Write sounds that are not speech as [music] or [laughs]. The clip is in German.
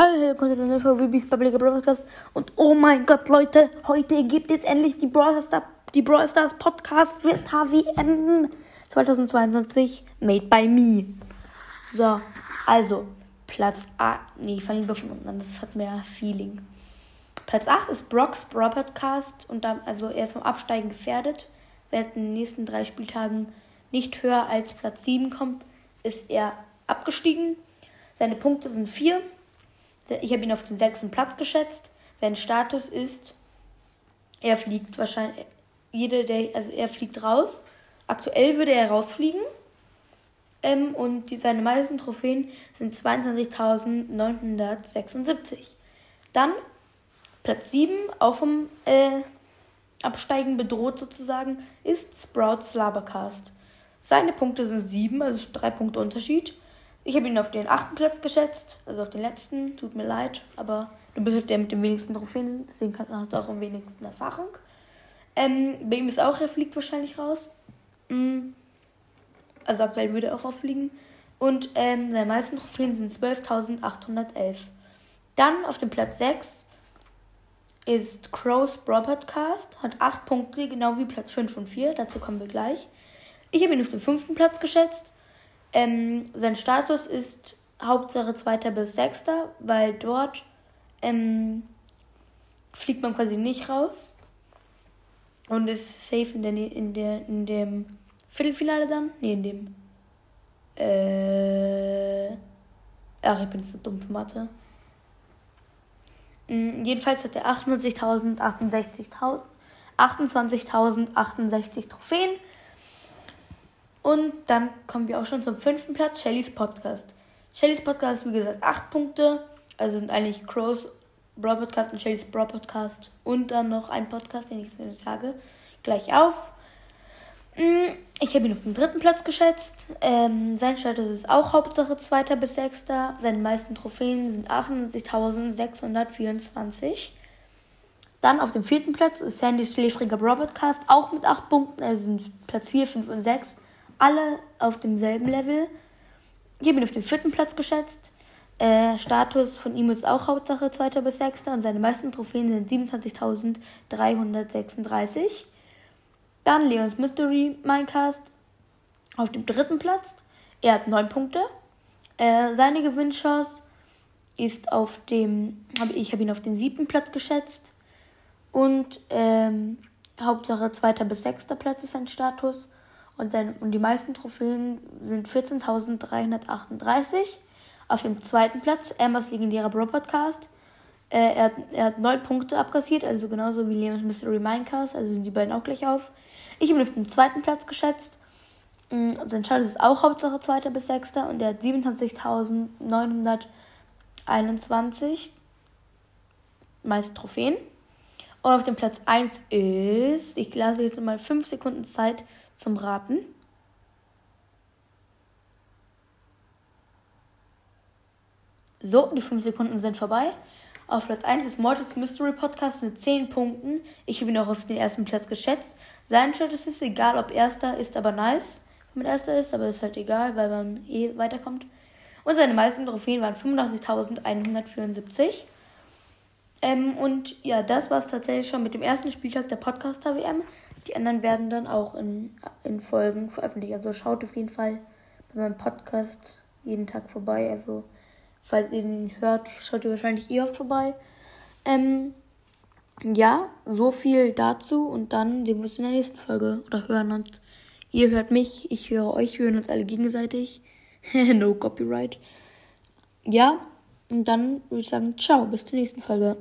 Hallo, willkommen zu Bibis Public Broadcast. Und oh mein Gott, Leute, heute gibt es endlich die Brawl Stars, die Brawl Stars Podcast für HWM 2022 Made by Me. So, also, Platz A. Nee, ich fange lieber von unten an, das hat mehr Feeling. Platz 8 ist Brocks Brawl Podcast und dann, also er ist vom Absteigen gefährdet. Wer in den nächsten drei Spieltagen nicht höher als Platz 7 kommt, ist er abgestiegen. Seine Punkte sind 4. Ich habe ihn auf den sechsten Platz geschätzt. Sein Status ist, er fliegt wahrscheinlich, jede der, also er fliegt raus. Aktuell würde er rausfliegen. Ähm, und die, seine meisten Trophäen sind 22.976. Dann Platz 7, auch vom äh, Absteigen bedroht sozusagen, ist Sprout Slabercast. Seine Punkte sind 7, also 3 Punkte Unterschied. Ich habe ihn auf den achten Platz geschätzt, also auf den letzten. Tut mir leid, aber du bist halt der mit den wenigsten Trophäen, deswegen hast du auch am wenigsten Erfahrung. Ähm, bei ihm ist auch, er fliegt wahrscheinlich raus. Mm. Also aktuell würde er auch rausfliegen. Und ähm, seine meisten Trophäen sind 12.811. Dann auf dem Platz 6 ist Crow's Brawl Podcast, hat 8 Punkte, genau wie Platz 5 und 4. Dazu kommen wir gleich. Ich habe ihn auf den fünften Platz geschätzt. Ähm, sein Status ist Hauptsache Zweiter bis Sechster, weil dort ähm, fliegt man quasi nicht raus und ist safe in, der, in, der, in dem Viertelfinale dann. Nee, in dem. Äh, ach, ich bin so dumm für Mathe. Mhm, jedenfalls hat er 28.068 28.068 Trophäen und dann kommen wir auch schon zum fünften Platz, Shellys Podcast. Shellys Podcast, wie gesagt, acht Punkte. Also sind eigentlich Crows Brawl Podcast und Shellys Brawl Podcast. Und dann noch ein Podcast, den ich jetzt sage, gleich auf. Mm, ich habe ihn auf den dritten Platz geschätzt. Ähm, sein Status ist auch Hauptsache Zweiter bis Sechster. Seine meisten Trophäen sind 98.624. Dann auf dem vierten Platz ist Sandys schläfriger Brawl Podcast, auch mit 8 Punkten. Also sind Platz 4, 5 und 6 alle auf demselben Level. Ich habe ihn auf den vierten Platz geschätzt. Äh, Status von ihm ist auch Hauptsache 2. bis 6. und seine meisten Trophäen sind 27.336. Dann Leons Mystery Minecast auf dem dritten Platz. Er hat 9 Punkte. Äh, seine Gewinnchance ist auf dem, hab, ich habe ihn auf den siebten Platz geschätzt. Und ähm, Hauptsache 2. bis 6. Platz ist sein Status. Und, sein, und die meisten Trophäen sind 14.338. Auf dem zweiten Platz Ambers legendärer Bro Podcast. Äh, er, hat, er hat 9 Punkte abkassiert, also genauso wie Leons Mystery Minecast, also sind die beiden auch gleich auf. Ich habe ihn auf dem zweiten Platz geschätzt. Mm, sein Schalt ist auch Hauptsache 2. bis 6. und er hat 27.921 meiste Trophäen. Und auf dem Platz 1 ist, ich lasse jetzt nochmal 5 Sekunden Zeit, zum Raten. So, die 5 Sekunden sind vorbei. Auf Platz 1 ist Mortis Mystery Podcast mit 10 Punkten. Ich habe ihn auch auf den ersten Platz geschätzt. Sein Status ist egal, ob erster ist, aber nice, wenn man erster ist, aber ist halt egal, weil man eh weiterkommt. Und seine meisten Trophäen waren 85.174. Ähm, und ja, das war es tatsächlich schon mit dem ersten Spieltag der Podcaster-WM. Die anderen werden dann auch in, in Folgen veröffentlicht. Also schaut auf jeden Fall bei meinem Podcast jeden Tag vorbei. Also falls ihr ihn hört, schaut ihr wahrscheinlich eh oft vorbei. Ähm, ja, so viel dazu und dann sehen wir uns in der nächsten Folge oder hören uns. Ihr hört mich, ich höre euch, wir hören uns alle gegenseitig. [laughs] no copyright. Ja, und dann würde ich sagen, ciao, bis zur nächsten Folge.